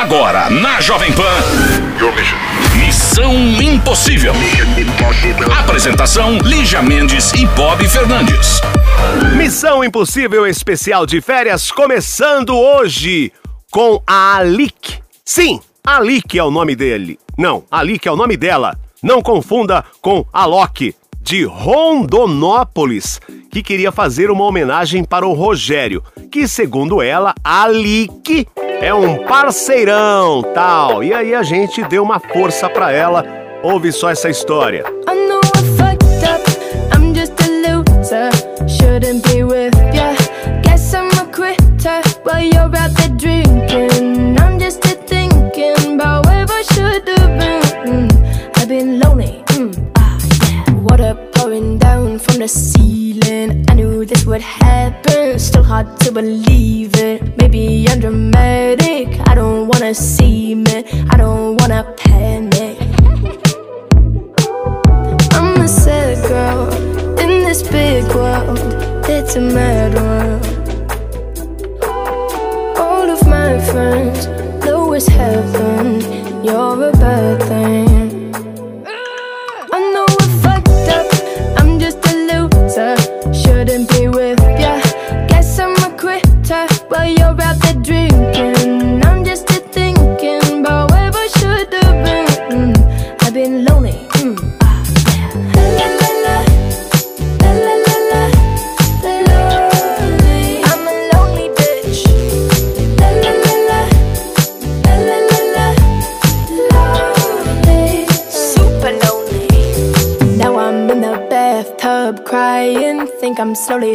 Agora, na Jovem Pan. Missão Impossível. Apresentação: Lígia Mendes e Bob Fernandes. Missão Impossível especial de férias começando hoje com a Alik. Sim, Alik é o nome dele. Não, Alik é o nome dela. Não confunda com Alok, de Rondonópolis, que queria fazer uma homenagem para o Rogério, que segundo ela, Alik é um parceirão, tal. E aí a gente deu uma força para ela. Ouve só essa história. Up. pouring down from the ceiling. I knew this would happen, still hard to believe it. Maybe I'm dramatic, I don't wanna see it. I don't wanna panic. I'm a sad girl, in this big world. It's a mad world. All of my friends know it's heaven. You're a bad thing.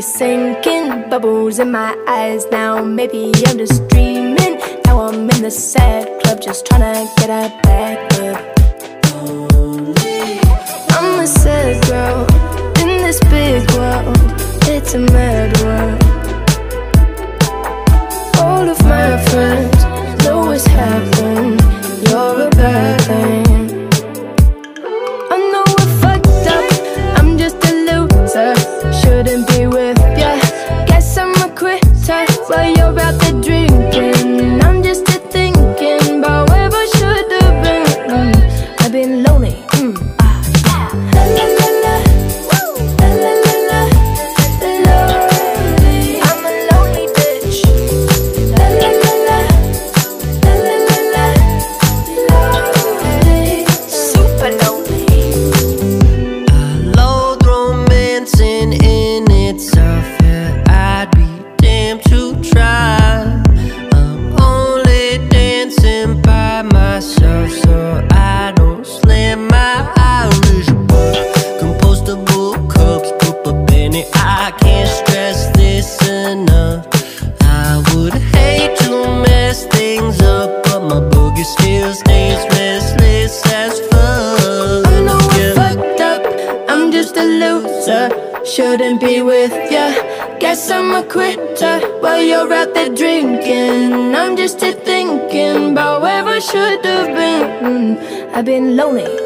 Sinking. Bubbles in my eyes now. Maybe I'm just dreaming. Now I'm in the sad club, just trying to been lonely.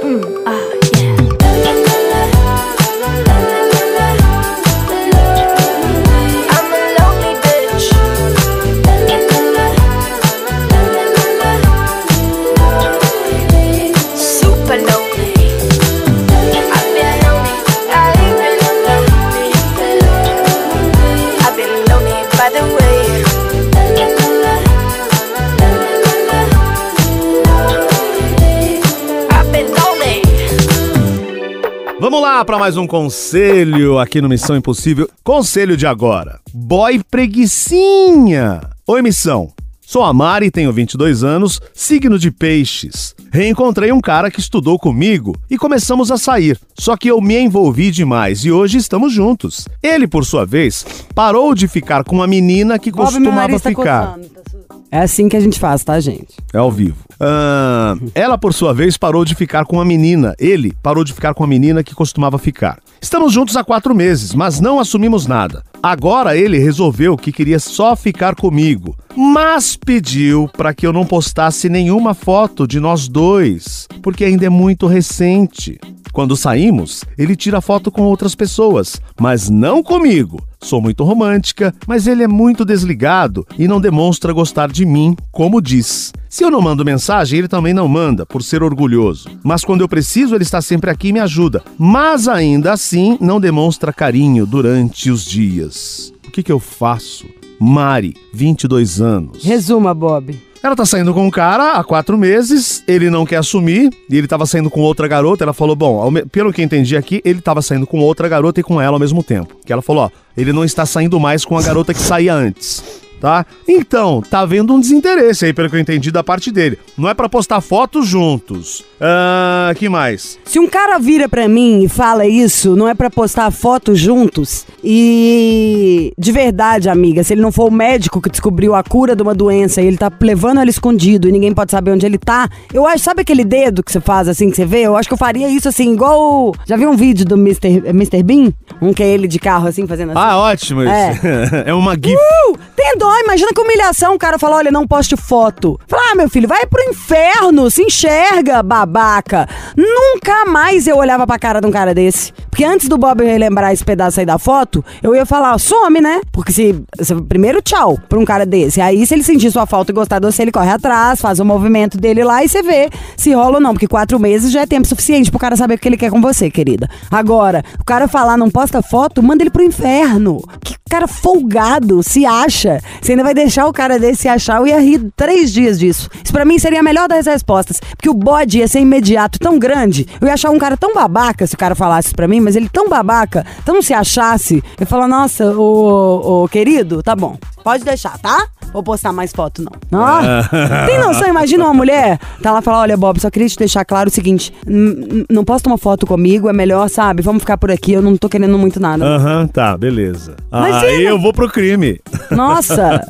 Mais um conselho aqui no Missão Impossível. Conselho de agora. Boy preguicinha. Oi, Missão. Sou a Mari, tenho 22 anos, signo de peixes. Reencontrei um cara que estudou comigo e começamos a sair. Só que eu me envolvi demais e hoje estamos juntos. Ele, por sua vez, parou de ficar com uma menina que Bob, meu costumava nariz tá ficar. coçando, tá su- É assim que a gente faz, tá, gente? É ao vivo. Ah, ela, por sua vez, parou de ficar com uma menina. Ele parou de ficar com a menina que costumava ficar. Estamos juntos há quatro meses, mas não assumimos nada. Agora ele resolveu que queria só ficar comigo, mas pediu para que eu não postasse nenhuma foto de nós dois, porque ainda é muito recente. Quando saímos, ele tira foto com outras pessoas, mas não comigo. Sou muito romântica, mas ele é muito desligado e não demonstra gostar de mim, como diz. Se eu não mando mensagem, ele também não manda, por ser orgulhoso. Mas quando eu preciso, ele está sempre aqui e me ajuda. Mas ainda assim, não demonstra carinho durante os dias. O que, que eu faço? Mari, 22 anos. Resuma, Bob. Ela tá saindo com um cara há quatro meses, ele não quer assumir, e ele tava saindo com outra garota. Ela falou: Bom, pelo que entendi aqui, ele tava saindo com outra garota e com ela ao mesmo tempo. Que ela falou: Ó, ele não está saindo mais com a garota que saía antes. Tá? Então, tá havendo um desinteresse aí, pelo que eu entendi da parte dele. Não é pra postar fotos juntos. Ah, que mais? Se um cara vira pra mim e fala isso, não é pra postar fotos juntos? E de verdade, amiga, se ele não for o médico que descobriu a cura de uma doença e ele tá levando ela escondido e ninguém pode saber onde ele tá, eu acho, sabe aquele dedo que você faz assim, que você vê? Eu acho que eu faria isso assim, igual. Já viu um vídeo do Mr. Mr. Bean? Um que é ele de carro assim, fazendo assim. Ah, ótimo isso. É, uma gif. Uh, tem dó, imagina que humilhação. O cara fala: olha, não poste foto. Fala, ah, meu filho, vai pro inferno, se enxerga, babaca. Nunca mais eu olhava pra cara de um cara desse. Porque antes do Bob relembrar esse pedaço aí da foto, eu ia falar, some, né? Porque se. se- primeiro, tchau pra um cara desse. Aí, se ele sentir sua falta e gostar de você, ele corre atrás, faz o movimento dele lá e você vê se rola ou não. Porque quatro meses já é tempo suficiente pro cara saber o que ele quer com você, querida. Agora, o cara falar não posta foto, manda ele pro inferno. Que cara folgado, se acha. Você ainda vai deixar o cara desse se achar, eu ia rir três dias disso. Isso pra mim seria a melhor das respostas. Porque o bode ia ser imediato, tão grande. Eu ia achar um cara tão babaca se o cara falasse isso pra mim, mas ele tão babaca, tão se achasse. Eu falar, nossa, ô, ô querido, tá bom. Pode deixar, tá? Vou postar mais foto, não. Não. Tem noção? Imagina uma mulher, tá lá e fala: Olha, Bob, só queria te deixar claro o seguinte: não posta uma foto comigo, é melhor, sabe? Vamos ficar por aqui, eu não tô querendo muito nada. Aham, tá, beleza. Mas Aí eu vou pro crime. Nossa!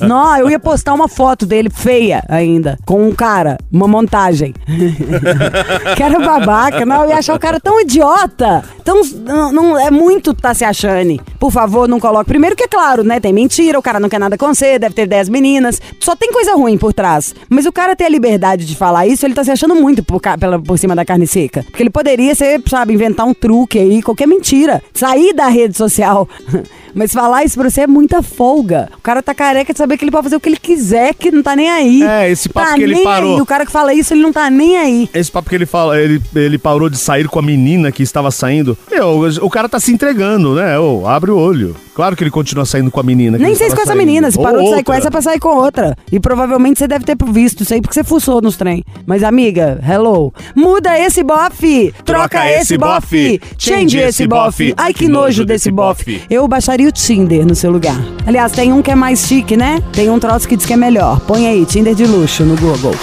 Não, eu ia postar uma foto dele feia ainda, com um cara, uma montagem. que era babaca. Não, eu ia achar o cara tão idiota. Tão, não, não- é muito tá se achando. Por favor, não coloque. Primeiro que é claro, né? Tem mentira, o cara não quer nada com você, deve ter 10 meninas. Só tem coisa ruim por trás. Mas o cara ter a liberdade de falar isso, ele tá se achando muito por, pela, por cima da carne seca. Porque ele poderia ser, sabe, inventar um truque aí, qualquer mentira. Sair da rede social. Mas falar isso pra você é muita folga. O cara tá careca de saber que ele pode fazer o que ele quiser, que não tá nem aí. É, esse papo tá que ele parou. Aí. O cara que fala isso, ele não tá nem aí. Esse papo que ele fala, ele, ele parou de sair com a menina que estava saindo. Meu, o cara tá se entregando, né? Ô, abre o olho. Claro que ele continua saindo com a menina. que Nem sei se com essa saindo. menina. Se Ou parou de sair com essa é pra sair com outra. E provavelmente você deve ter visto isso aí porque você fuçou nos trem. Mas, amiga, hello. Muda esse bofe. Troca, esse bofe. Change esse bofe. Ai, que nojo desse bofe. Eu baixaria o Tinder no seu lugar. Aliás, tem um que é mais chique, né? Tem um troço que diz que é melhor. Põe aí, Tinder de luxo no Google.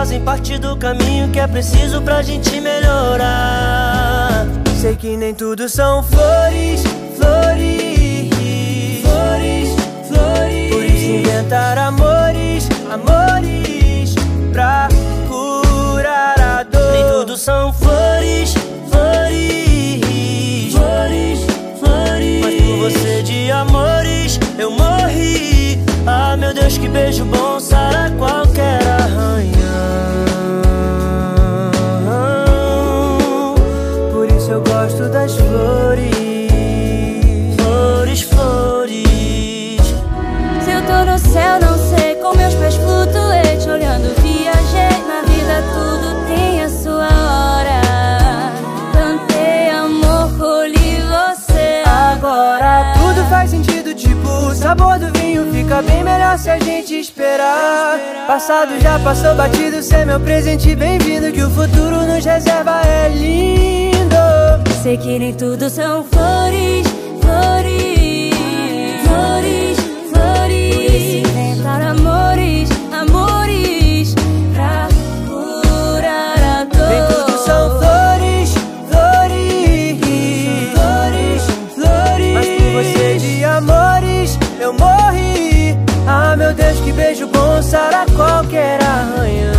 Fazem parte do caminho que é preciso pra gente melhorar. Sei que nem tudo são flores, flores, flores, flores. Por isso inventar amores, amores pra curar a dor. Nem tudo são flores, flores, flores, flores. Mas por você de amores eu morri. Ah, meu Deus, que beijo bom se a gente esperar. Passado já passou batido, cê é meu presente, bem-vindo. Que o futuro nos reserva é lindo. Sei que nem tudo são flores, qualquer arranhão.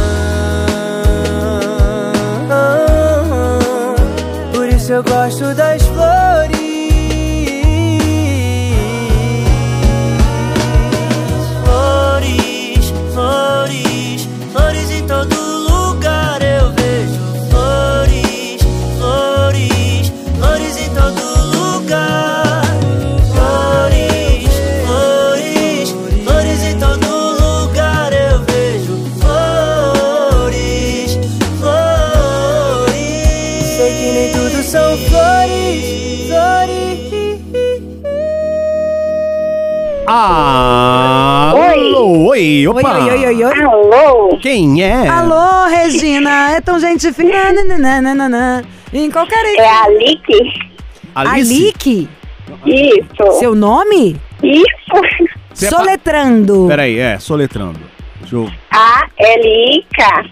Por isso eu gosto das Alô, oi, opa. Oi, oi, oi, oi, oi. Alô? Quem é? Alô, Regina, é tão gente fina. nananana. Em qualquer. É a Lick? Alice? Alique? Isso. Seu nome? Isso. Você é pa- Soletrando. Peraí, é, soletrando. Deixa eu... A-L-I-K.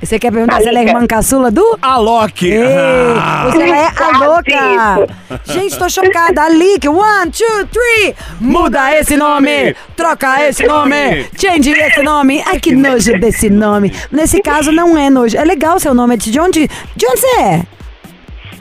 Você quer perguntar se ela é irmã caçula do? Alok! Ei, Ah. você é a louca! Gente, tô chocada. Alique, one, two, three! Muda esse nome! Troca esse nome! Change esse nome! Ai, que nojo desse nome! Nesse caso, não é nojo. É legal seu nome. De onde, de onde você é?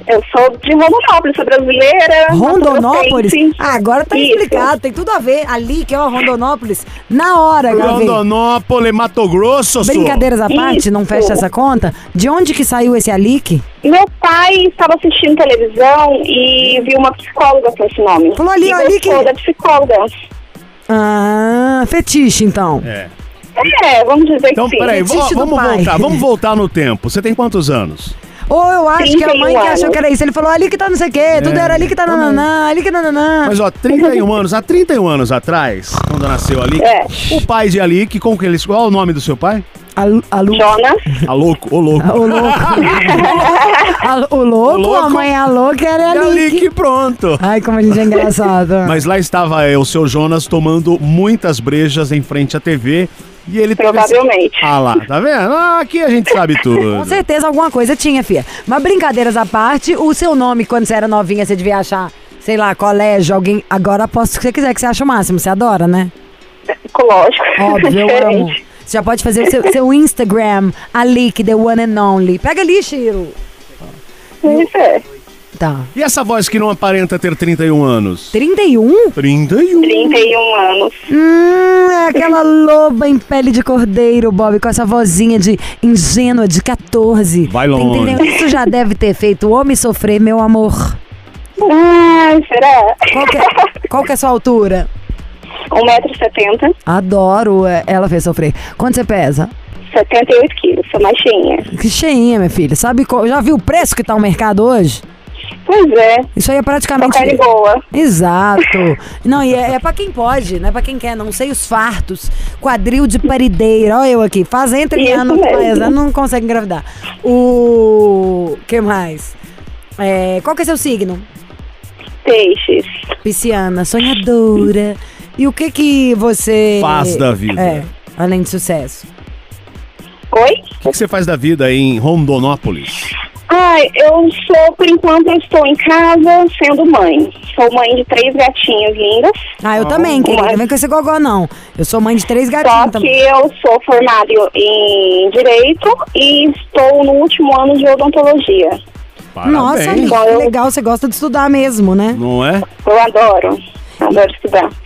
Eu sou de Rondonópolis, sou brasileira. Rondonópolis? Ah, agora tá Isso. explicado. Tem tudo a ver. Ali, que é o Rondonópolis. Na hora, gravei. Rondonópolis, Mato Grosso, sou. Brincadeiras à parte, não Isso. fecha essa conta. De onde que saiu esse Alique? Meu pai estava assistindo televisão e viu uma psicóloga com esse nome. Falou ali, e ali que- da psicóloga. Ah, fetiche, então. É. É, vamos dizer Então, que sim. peraí, vo- do vamos pai. voltar, vamos voltar no tempo. Você tem quantos anos? Ou eu acho que a mãe 31 que achou que era isso. Ele falou ali que tá não sei o quê, tudo era ali que tá nananã, ali que nananã. Mas ó, 31 anos, há 31 anos atrás, quando nasceu ali, É. o pai de Ali, como que eles, qual é o nome do seu pai? A, Lu- a Lu... Jonas. A louco, o louco. O louco. A- o louco, O louco. a mãe a louca era ali. Ali que pronto. Ai, como a gente é engraçado. Mas lá estava é, o seu Jonas tomando muitas brejas em frente à TV e ele Provavelmente. Ah lá, tá vendo? Ah, aqui a gente sabe tudo. Com certeza alguma coisa tinha, fia. Mas brincadeiras à parte, o seu nome, quando você era novinha, você devia achar, sei lá, colégio, alguém. Agora aposto que você quiser, que você acha o máximo. Você adora, né? Ecológico. Óbvio, eu amo. Você já pode fazer o seu, seu Instagram, ali, que the one and only. Pega ali, Chiro. Isso é. Tá. E essa voz que não aparenta ter 31 anos? 31? 31. 31 anos. Hum, é aquela loba em pele de cordeiro, Bob, com essa vozinha de ingênua de 14. Vai Tem longe. 31. Isso já deve ter feito o homem sofrer, meu amor. Ai, será? Qual que é, qual que é a sua altura? 1,70m, Adoro é, ela fez sofrer. Quanto você pesa? 78 quilos, sou mais cheinha. Que cheinha, minha filha. Sabe, qual- já viu o preço que tá o mercado hoje? Pois é, Isso aí é praticamente. carne boa. Exato. Não, e é, é pra quem pode, não é pra quem quer, não sei os fartos. Quadril de parideira, olha eu aqui. Faz entre anos, mas não consegue engravidar. O. que mais? É, qual que é seu signo? Peixes. Pisciana, sonhadora. E o que que você. Faz da vida. É, além de sucesso. Oi? O que, que você faz da vida em Rondonópolis? Ai, eu sou, por enquanto, eu estou em casa sendo mãe. Sou mãe de três gatinhos lindas. Ah, eu também, querida. mas- Não vem com esse gogó, não. Eu sou mãe de três Só gatinhos que também. eu sou formada em Direito e estou no último ano de odontologia. Nossa, Parabéns. amiga, Então que eu- legal, você gosta de estudar mesmo, né? Não é? Eu adoro. Adoro estudar.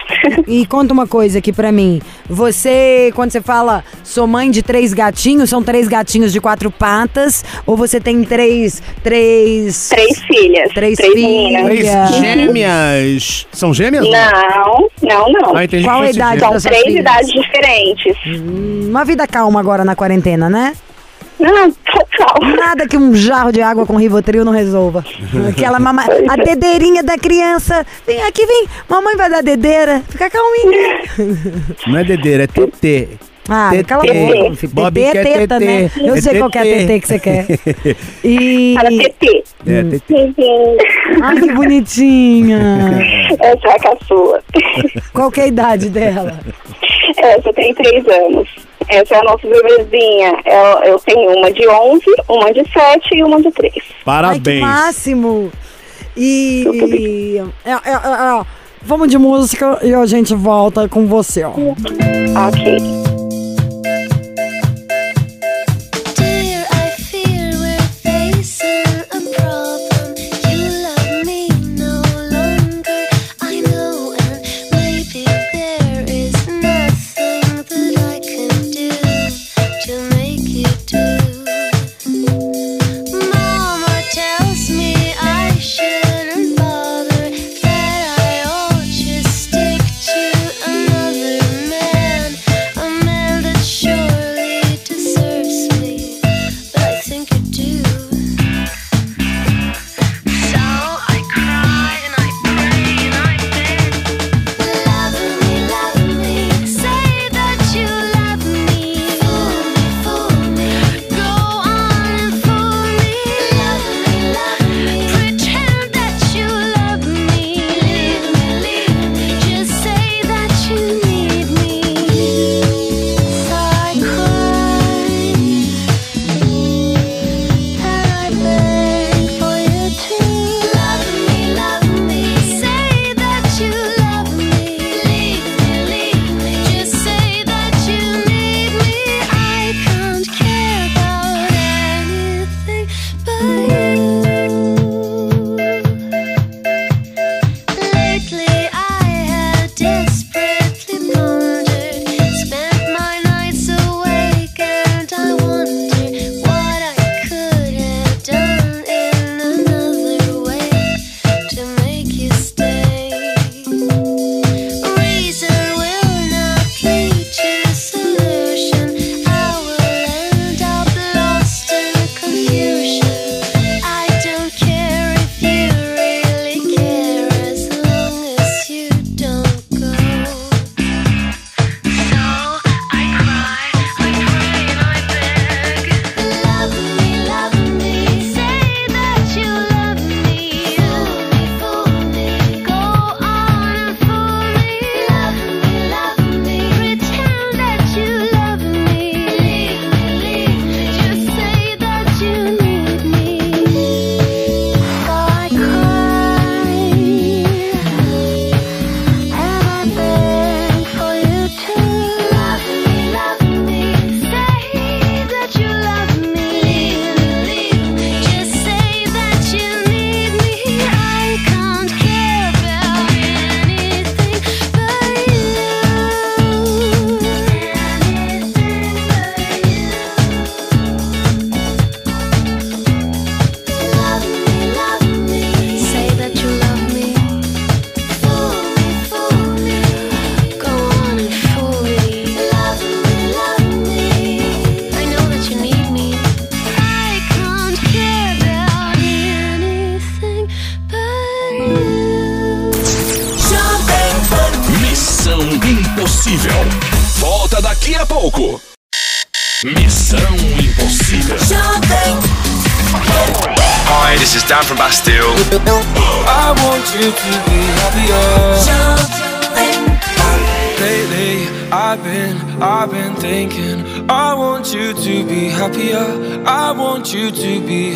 E conta uma coisa aqui pra mim. Você, quando você fala sou mãe de três gatinhos, são três gatinhos de quatro patas? Ou você tem três. Três. Três filhas. Três meninas. filhas. Três gêmeas. São gêmeas? Não, não, não. Ah, entendi Qual a idade. São três filhas? idades diferentes. Uma vida calma agora na quarentena, né? Não, total. Nada que um jarro de água com Rivotril não resolva. Aquela mama... A dedeirinha da criança. Vem aqui, vem. Mamãe vai dar dedeira. Fica calminha. Não é dedeira, é TT. Ah, TT. cala a boca. é teta, TT. né? Eu É sei qual que é a TT. TT que você quer. E... Para TT. É, TT. Ai, que bonitinha. Essa é a caçula. Qual que é a idade dela? Essa tem três anos. Essa é a nossa bebezinha. Eu, eu tenho uma de 11, uma de 7 e uma de 3. Ai, que Parabéns. máximo. E... é, é, é, é, vamos de música e a gente volta com você, ó. Ok.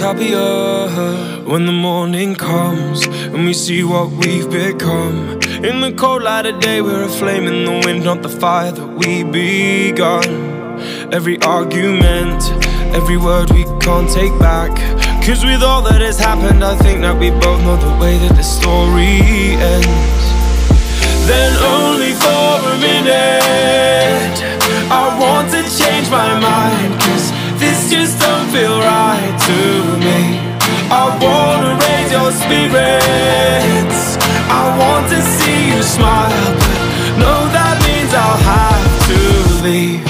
Happier. When the morning comes and we see what we've become. In the cold light of day, we're a flame in the wind, not the fire that we begun. Every argument, every word we can't take back. Cause with all that has happened, I think that we both know the way that the story ends. Then only for a minute, I want to change my mind. Cause this just don't feel right to me. I wanna raise your spirits. I want to see you smile, but no, that means I'll have to leave.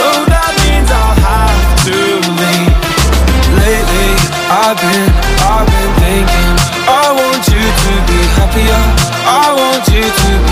No, that means I'll have to leave. Lately, I've been, I've been thinking. I want you to be happier. I want you to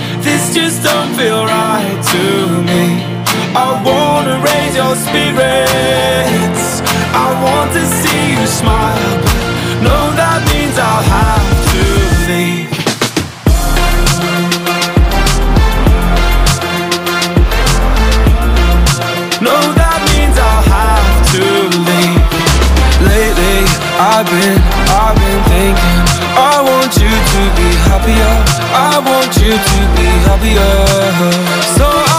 just don't feel right to me. I wanna raise your spirits. I want to see you smile But no, that means I'll have to leave. No, that means I'll have to leave. Lately, I've been, I've been thinking I want you to happier. I want you to be happier. So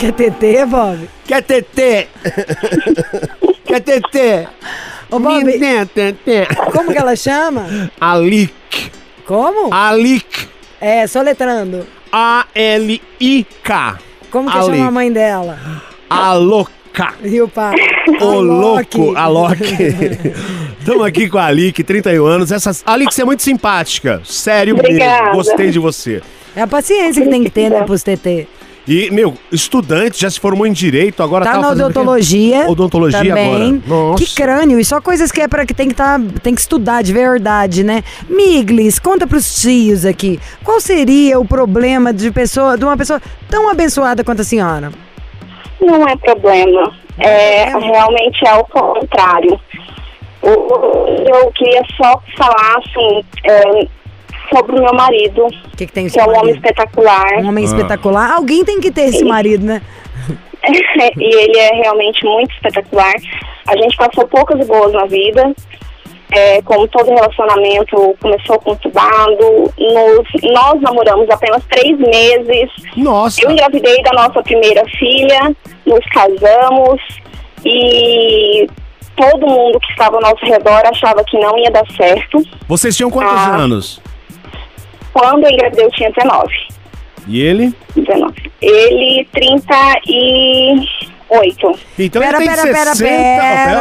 quer TT, Bob? Quer TT? Quer TT? Ô, Bob, TT. como que ela chama? Alic. Como? Alic. É, soletrando. A-L-I-K. Como que Alic. chama a mãe dela? A louca. E o pai? Ô, Alok. louco, a Loki. Estamos aqui com a Alic, 31 anos. Essa... Alic, você é muito simpática. Sério Obrigada. mesmo. Gostei de você. É a paciência que tem que ter, né, pros TT. E, meu, estudante, já se formou em direito, agora Tá tava na odontologia. Odontologia também. agora. Nossa. Que crânio. E só coisas que é para que tem que tá, tem que estudar de verdade, né? Miglis, conta pros tios aqui. Qual seria o problema de pessoa, de uma pessoa tão abençoada quanto a senhora? Não é problema. É, realmente é o contrário. O- Eu queria só falar assim, é, sobre o meu marido, O que, que tem que é um homem espetacular. Um homem espetacular. Alguém tem que ter esse marido, né? e ele é realmente muito espetacular. A gente passou poucas e boas na vida. É, como todo relacionamento começou conturbado, nos, nós namoramos apenas três meses. Nossa. Eu engravidei da nossa primeira filha, nos casamos e todo mundo que estava ao nosso redor achava que não ia dar certo. Vocês tinham quantos Ah. anos? Quando eu engravidei, eu tinha 19. E ele? 19. Ele, 30 e Oito. Então Pera, ele tem pera, pera, 60... pera.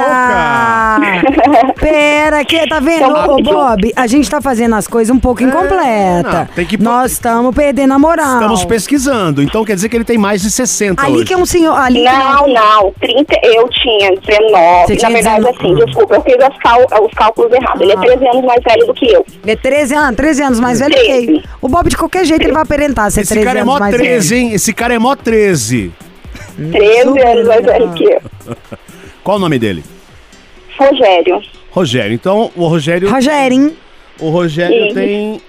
Pera, que tá vendo, Então, ô Bob? A gente tá fazendo as coisas um pouco incompleta. não, tem que- Nós estamos perdendo a moral. Estamos pesquisando, então quer dizer que ele tem mais de 60 Ali hoje. que é um senhor. Ali que é um- Não, não, 30, eu tinha 19. Você tinha Na verdade, 19. assim, desculpa, eu fiz as cal- os cálculos errados. Ele é Ah. 13 anos mais velho do que eu. Ele é 13 anos, 13 anos mais velho que 13. ele. O Bob, de qualquer jeito, ele vai aparentar ser Esse 13 cara é anos mó mais 13, velho. hein? Esse cara é mó 13. 13 super anos mais velho que eu. Qual o nome dele? Rogério. Rogério. Então, o Rogério, Rogerinho. o Rogério Sim. tem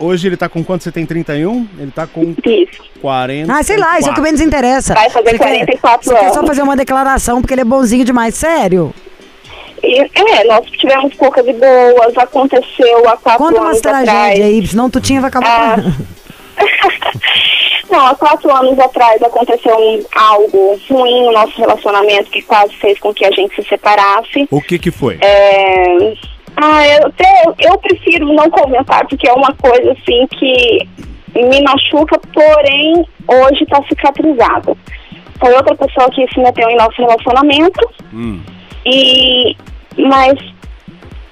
Hoje ele tá com quanto? Você tem 31? Ele tá com Isso. 40. Ah, sei lá, isso é o que menos interessa. Vai fazer Você quer- 44 você quer só anos. fazer uma declaração porque ele é bonzinho demais, sério. E, é, nós tivemos poucas e boas, aconteceu há quatro Conta umas anos atrás. tragédias aí, senão tu tinha vai acabar. Ah. Não, há quatro anos atrás aconteceu um- algo ruim no nosso relacionamento que quase fez com que a gente se separasse. O que que foi? É... Ah, eu, até, eu prefiro não comentar, porque é uma coisa assim que me machuca, porém hoje está cicatrizado. Foi outra pessoa que se meteu em nosso relacionamento Hum. e mas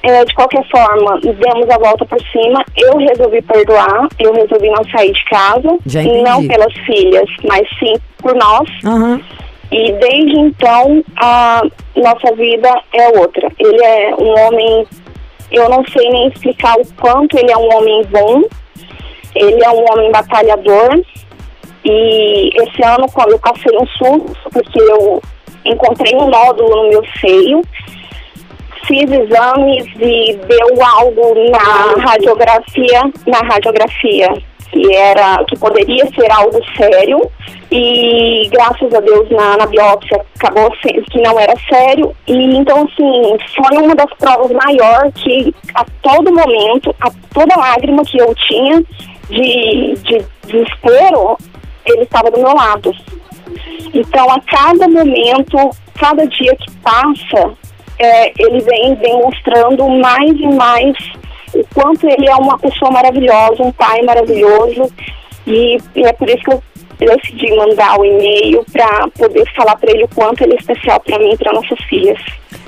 é, de qualquer forma demos a volta por cima. Eu resolvi perdoar, eu resolvi não sair de casa, não pelas filhas, mas sim por nós. Aham. E desde então a nossa vida é outra. Ele é um homem, eu não sei nem explicar o quanto ele é um homem bom. Ele é um homem batalhador. E esse ano, quando eu passei um susto, porque eu encontrei um nódulo no meu seio, fiz exames e deu algo na radiografia, na radiografia que era que poderia ser algo sério e graças a Deus na, na biópsia acabou sendo que não era sério e então assim foi uma das provas maior que a todo momento a toda lágrima que eu tinha de, de desespero ele estava do meu lado. Então, a cada momento, cada dia que passa, é, ele vem demonstrando mais e mais o quanto ele é uma pessoa maravilhosa, um pai maravilhoso. E, e é por isso que eu decidi mandar o e-mail para poder falar para ele o quanto ele é especial para mim e para nossas filhas.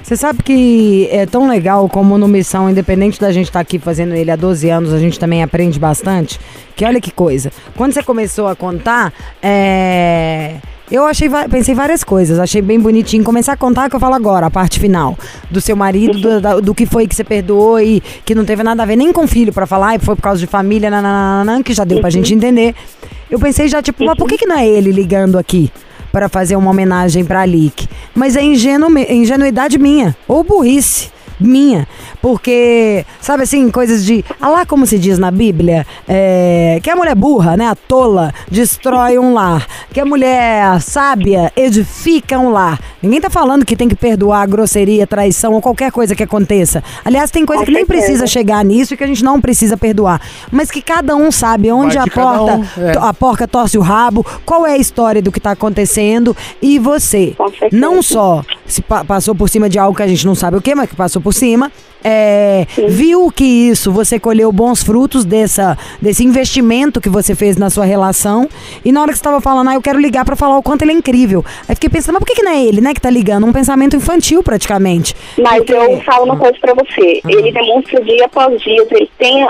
Você sabe que é tão legal como no Missão, independente da gente estar aqui fazendo ele há 12 anos, a gente também aprende bastante. Que olha que coisa. Quando você começou a contar, é. Eu achei, pensei várias coisas, achei bem bonitinho. Começar a contar que eu falo agora, a parte final. Do seu marido, do, da- do que foi que você perdoou e que não teve nada a ver nem com o filho pra falar, e foi por causa de família, nananana, que já deu pra gente entender. Eu pensei já, tipo, mas por que, que não é ele ligando aqui? para fazer uma homenagem pra Alice. Mas é ingenu, ingenuidade minha, ou burrice minha. Porque, sabe assim, coisas de. Ah lá, como se diz na Bíblia, é, que a mulher burra, né? A tola, destrói um lar. Que a mulher sábia edifica um lar. Ninguém tá falando que tem que perdoar grosseria, traição ou qualquer coisa que aconteça. Aliás, tem coisa Com que nem precisa chegar nisso e que a gente não precisa perdoar. Mas que cada um sabe onde a porta, um, é. a porca torce o rabo, qual é a história do que tá acontecendo e você não só se pa- passou por cima de algo que a gente não sabe o que, mas que passou por cima, é, viu que isso você colheu bons frutos dessa, desse investimento que você fez na sua relação e na hora que você estava falando, ah, eu quero ligar pra falar o quanto ele é incrível. Aí fiquei pensando, mas por que, que não é ele, né, que tá ligando? Um pensamento infantil praticamente. Mas Porque- eu falo uma coisa pra você. Ele demonstra dia após dia, ele tem a.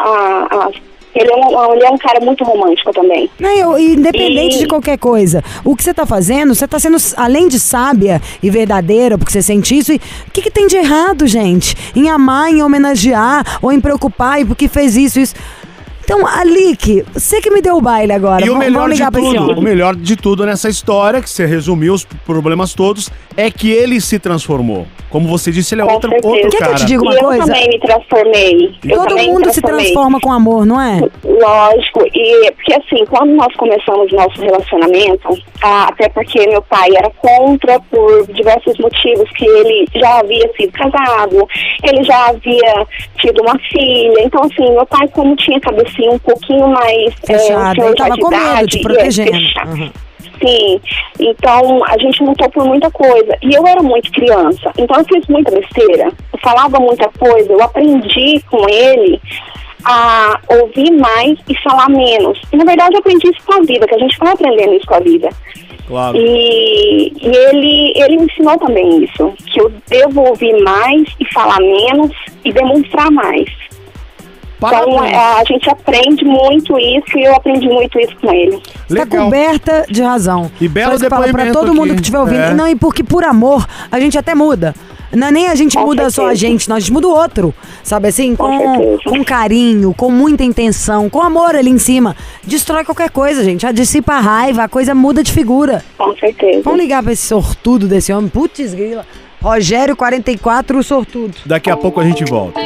a- ele, é um, ele é um cara muito romântico também. Não, eu- independente E- de qualquer coisa, o que você tá fazendo, você tá sendo, além de sábia e verdadeira, porque você sente isso, e o que, que tem de errado, gente? Em amar, em homenagear, ou em preocupar, e porque fez isso, isso. Então, Alique, você que me deu o baile agora. E o vamos- melhor de tudo, o melhor de tudo nessa história, que você resumiu os problemas todos, é que ele se transformou. Como você disse, ele é outro, certeza. outro Quer que eu cara. te diga E uma eu coisa? também me transformei. Eu Todo mundo se transformei. transforma com amor, não é? Lógico, e porque assim, quando nós começamos nosso relacionamento, ah, até porque meu pai era contra por diversos motivos, que ele já havia sido casado, ele já havia tido uma filha, então assim, meu pai como tinha cabecinha um pouquinho mais é, Fechado, um senhor ele tava já com medo, idade, te é, protegendo. fechado. Uhum. Sim, então a gente lutou por muita coisa. E eu era muito criança, então eu fiz muita besteira. Eu falava muita coisa, eu aprendi com ele a ouvir mais e falar menos. E, na verdade, eu aprendi isso com a vida, que a gente vai aprendendo isso com a vida. Claro. E, e ele, ele me ensinou também isso, que eu devo ouvir mais e falar menos e demonstrar mais. Então, Parabéns. é, a gente aprende muito isso e eu aprendi muito isso com ele. Está coberta de razão. E belo Só isso depoimento todo mundo aqui. que estiver ouvindo. É. Não, e porque por amor, a gente até muda. Não é nem a gente Com muda só a certeza. gente, nós a gente muda o outro. Sabe assim? Com Com, certeza. com carinho, com muita intenção, com amor ali em cima. Destrói qualquer coisa, gente. Já dissipa a raiva, a coisa muda de figura. Com certeza. Vamos ligar pra esse sortudo desse homem. Putz, grila. Rogério 44, o sortudo. Daqui a pouco a gente volta.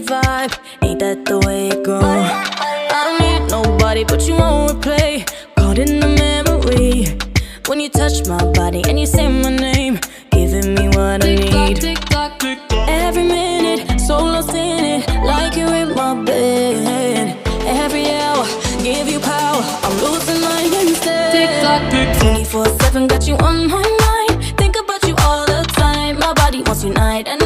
Your vibe. Ain't that the way it goes? I don't need nobody, but you won't replay. Caught in the memory when you touch my body and you say my name, giving me what I need. Every minute, so lost in it, like you're in my bed. Every hour, give you power. I'm losing my instead. Tick tock, tick tock. 24 7, got you on my mind. Think about you all the time. My body wants you night and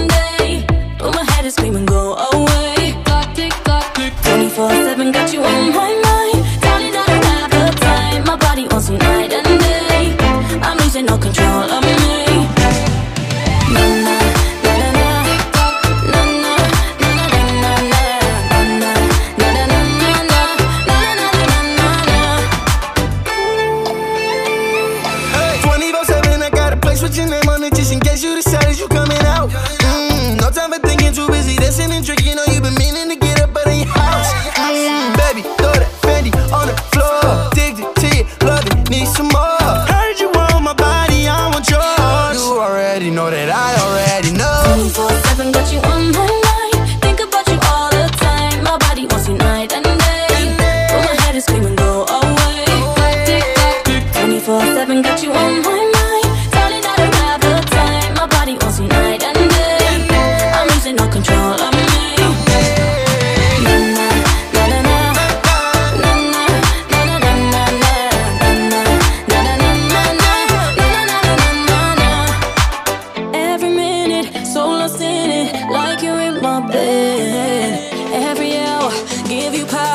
give you power.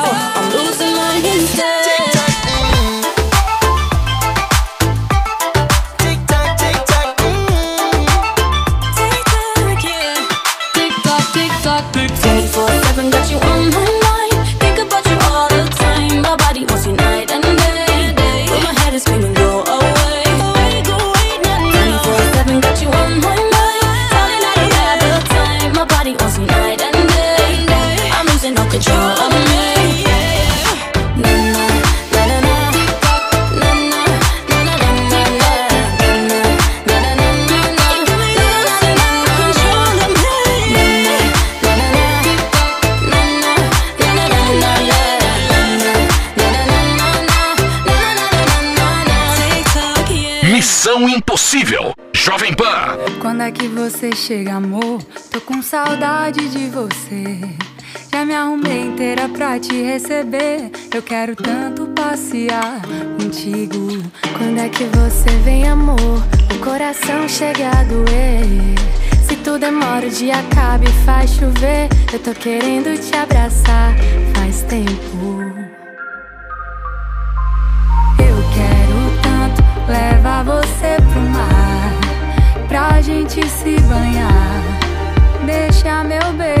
Você chega, amor? Tô com saudade de você. Já me arrumei inteira pra te receber. Eu quero tanto passear contigo. Quando é que você vem, amor? O coração chega a doer. Se tudo demora, o dia acaba e faz chover. Eu tô querendo te abraçar faz tempo. Eu quero tanto levar você gente se banhar. Deixa meu beijo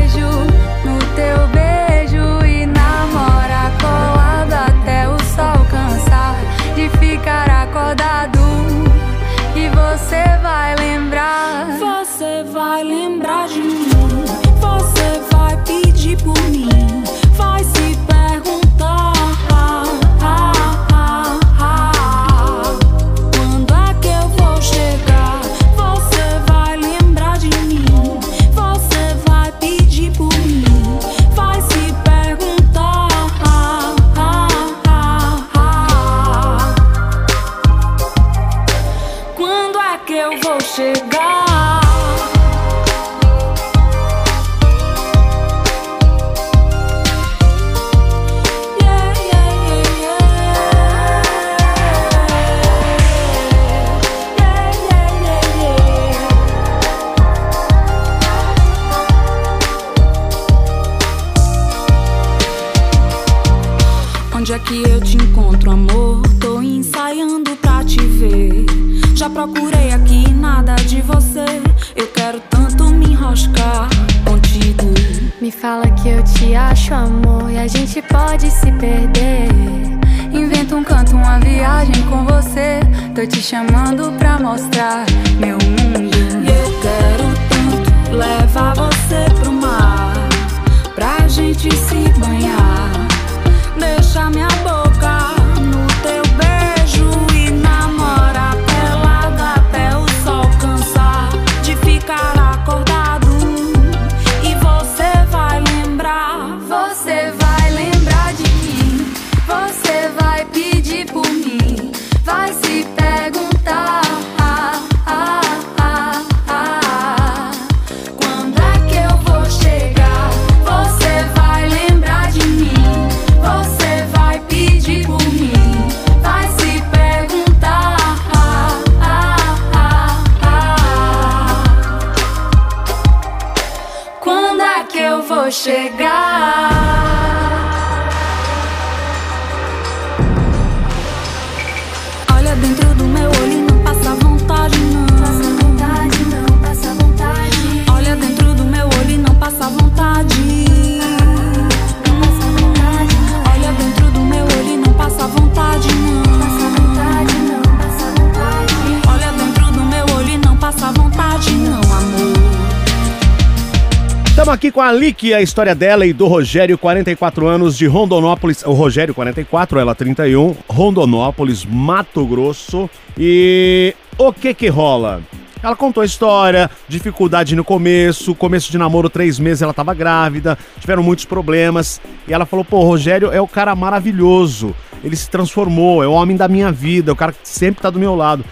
com a Lick, a história dela e do Rogério, 44 anos, de Rondonópolis. O Rogério, 44, ela 31, Rondonópolis, Mato Grosso. E o que que rola? Ela contou a história, dificuldade no começo, começo de namoro, três meses ela tava grávida, tiveram muitos problemas. E ela falou: pô, Rogério é o cara maravilhoso, ele se transformou, é o homem da minha vida, é o cara que sempre tá do meu lado.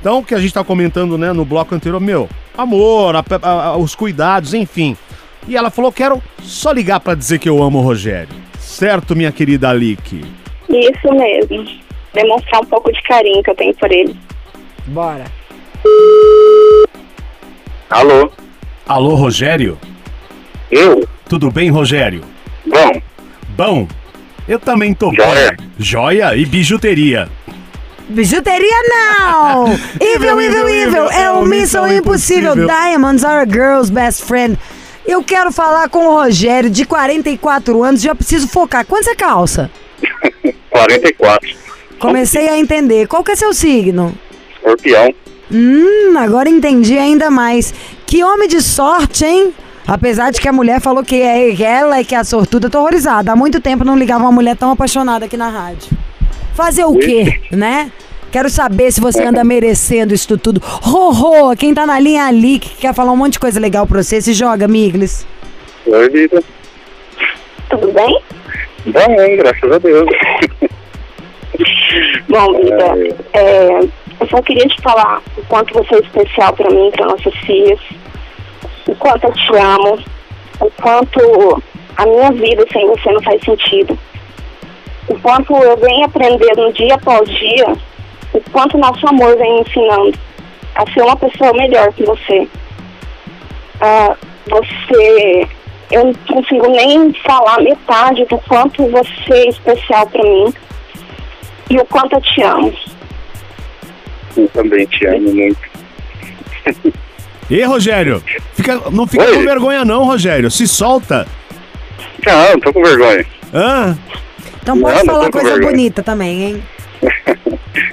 Então, o que a gente tá comentando, né, no bloco anterior, meu, amor, a- a- a- os cuidados, enfim. E ela falou: quero só ligar pra dizer que eu amo o Rogério. Certo, minha querida Alick? Isso mesmo. Demonstrar um pouco de carinho que eu tenho por ele. Bora. Alô? Alô, Rogério? Eu? Tudo bem, Rogério? Bom, Bom, eu também tô Joia. bem. Joia e bijuteria. Bijuteria não! evil, evil, evil! É o Missão Impossível. Diamonds are a girl's best friend. Eu quero falar com o Rogério, de 44 anos, já preciso focar. Quanto você calça? 44. Comecei a entender. Qual que é seu signo? Escorpião. Hum, agora entendi ainda mais. Que homem de sorte, hein? Apesar de que a mulher falou que é ela é que é a sortuda, eu tô horrorizada. Há muito tempo não ligava uma mulher tão apaixonada aqui na rádio. Fazer o quê, né? Quero saber se você anda merecendo isso tudo. Rorô, quem tá na linha ali, que quer falar um monte de coisa legal pra você, se joga, Miglis. Oi, vida. Tudo bem? Hein? Graças a Deus. Bom, vida, é, eu só queria te falar o quanto você é especial pra mim, para nossas filhas, o quanto eu te amo, o quanto a minha vida sem você não faz sentido, o quanto eu venho aprendendo dia após dia, o quanto nosso amor vem ensinando a ser uma pessoa melhor que você. Ah, você, eu não consigo nem falar metade do quanto você é especial pra mim e o quanto eu te amo. Eu também te amo muito. E Rogério? Fica, não fica Oi. com vergonha, não, Rogério. Se solta. Não, não tô com vergonha. Hã? Então pode Não, não falar com coisa vergonha. bonita também, hein?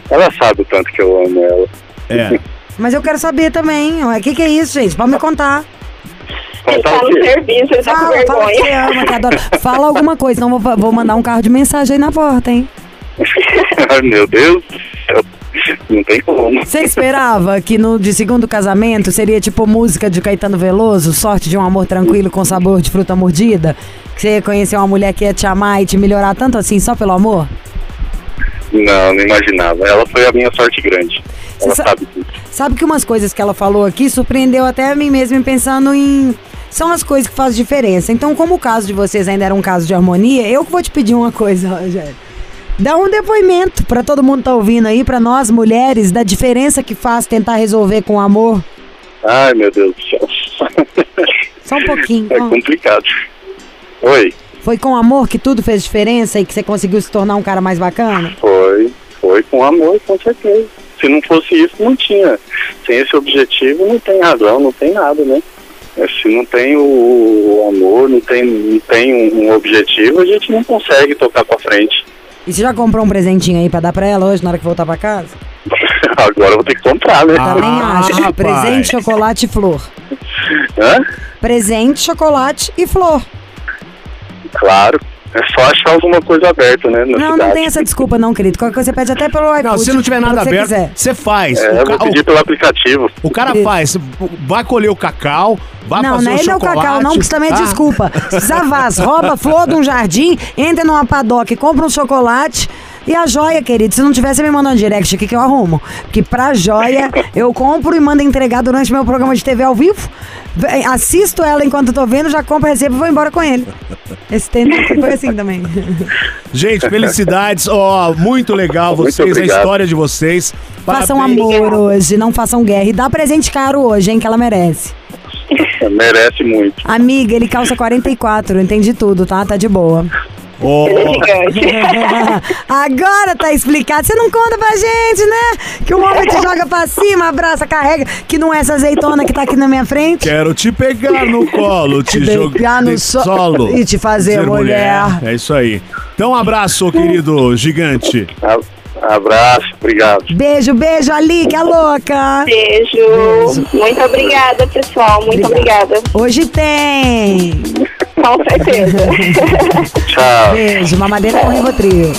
Ela sabe o tanto que eu amo ela. É. Mas eu quero saber também. O que, que é isso, gente? Pode me contar. Ele tá no serviço, ele tá com Fala, fala que você vergonha. ama, que adora. Fala alguma coisa, então vou, vou mandar um carro de mensagem aí na porta, hein? Ai, meu Deus. Não tem como. Você esperava que no de segundo casamento seria tipo música de Caetano Veloso, sorte de um amor tranquilo com sabor de fruta mordida? Que você ia conhecer uma mulher que ia te amar e te melhorar tanto assim só pelo amor? Não, não imaginava. Ela foi a minha sorte grande. Ela Você sa- sabe tudo. Sabe que umas coisas que ela falou aqui surpreendeu até a mim mesmo pensando em. São as coisas que fazem diferença. Então, como o caso de vocês ainda era um caso de harmonia, eu que vou te pedir uma coisa, Rogério. Dá um depoimento pra todo mundo que tá ouvindo aí, pra nós mulheres, da diferença que faz tentar resolver com amor. Ai, meu Deus do céu. Só um pouquinho. É ó. complicado. Oi. Foi com amor que tudo fez diferença e que você conseguiu se tornar um cara mais bacana? Foi, foi com amor, com certeza. Se não fosse isso, não tinha. Sem esse objetivo, não tem razão, não tem nada, né? É, Se não tem o, amor, não tem, não tem um, um objetivo, a gente não consegue tocar pra frente. E você já comprou um presentinho aí pra dar pra ela hoje na hora que voltar pra casa? Agora eu vou ter que comprar, né? Também Ah, acho. rapaz. Presente, chocolate e flor. Hã? Presente, chocolate e flor. Claro. É só achar alguma coisa aberta, né? Na Não, cidade. não tem essa desculpa não, querido. Qualquer coisa você pede até pelo iFood. Não, se não tiver nada você aberto, quiser. você faz. É, o, eu ca- vou pedir pelo aplicativo. o cara faz. Vai colher o cacau, vai Não, fazer não o ele é o chocolate. cacau, não, porque isso também é Ah, desculpa. Zavaz, rouba flor de um jardim, entra numa padoca e compra um chocolate. E a joia, querido, se não tivesse me mandando direct aqui que eu arrumo. Porque pra joia, eu compro e mando entregar durante meu programa de TV ao vivo. Assisto ela enquanto eu tô vendo, já compro, recebo e vou embora com ele. Esse tempo foi assim também. Gente, felicidades. Ó, muito legal Muito vocês, a obrigado. história de vocês. Façam Parabéns. amor hoje, não façam guerra. E dá presente caro hoje, hein, que ela merece. Merece muito. Amiga, ele calça 44, eu entendi tudo, tá? Tá de boa. Ó, Ele é gigante. Agora tá explicado. Você não conta pra gente, né? Que o homem te joga pra cima, abraça, carrega, que não é essa azeitona que tá aqui na minha frente. quero te pegar no colo, te, Te jogar pegar no so- solo. e te fazer Ser mulher. É isso aí. Então, um abraço, querido gigante. Abraço, obrigado. Beijo, beijo, Ali, que é louca. Beijo. Muito obrigada, pessoal. Muito obrigada. Hoje tem. Com certeza. Tchau. Beijo, mamadeira com Rivotril.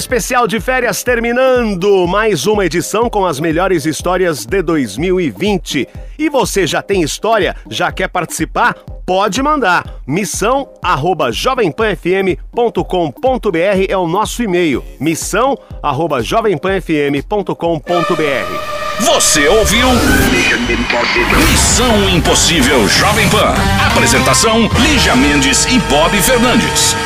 Especial de férias terminando. Mais uma edição com as melhores histórias de 2020. E você já tem história? Já quer participar? Pode mandar. Missão arroba jovempanfm.com.br é o nosso e-mail. Missão arroba jovempanfm.com.br Você ouviu? Missão Impossível Jovem Pan. Apresentação: Lígia Mendes e Bob Fernandes.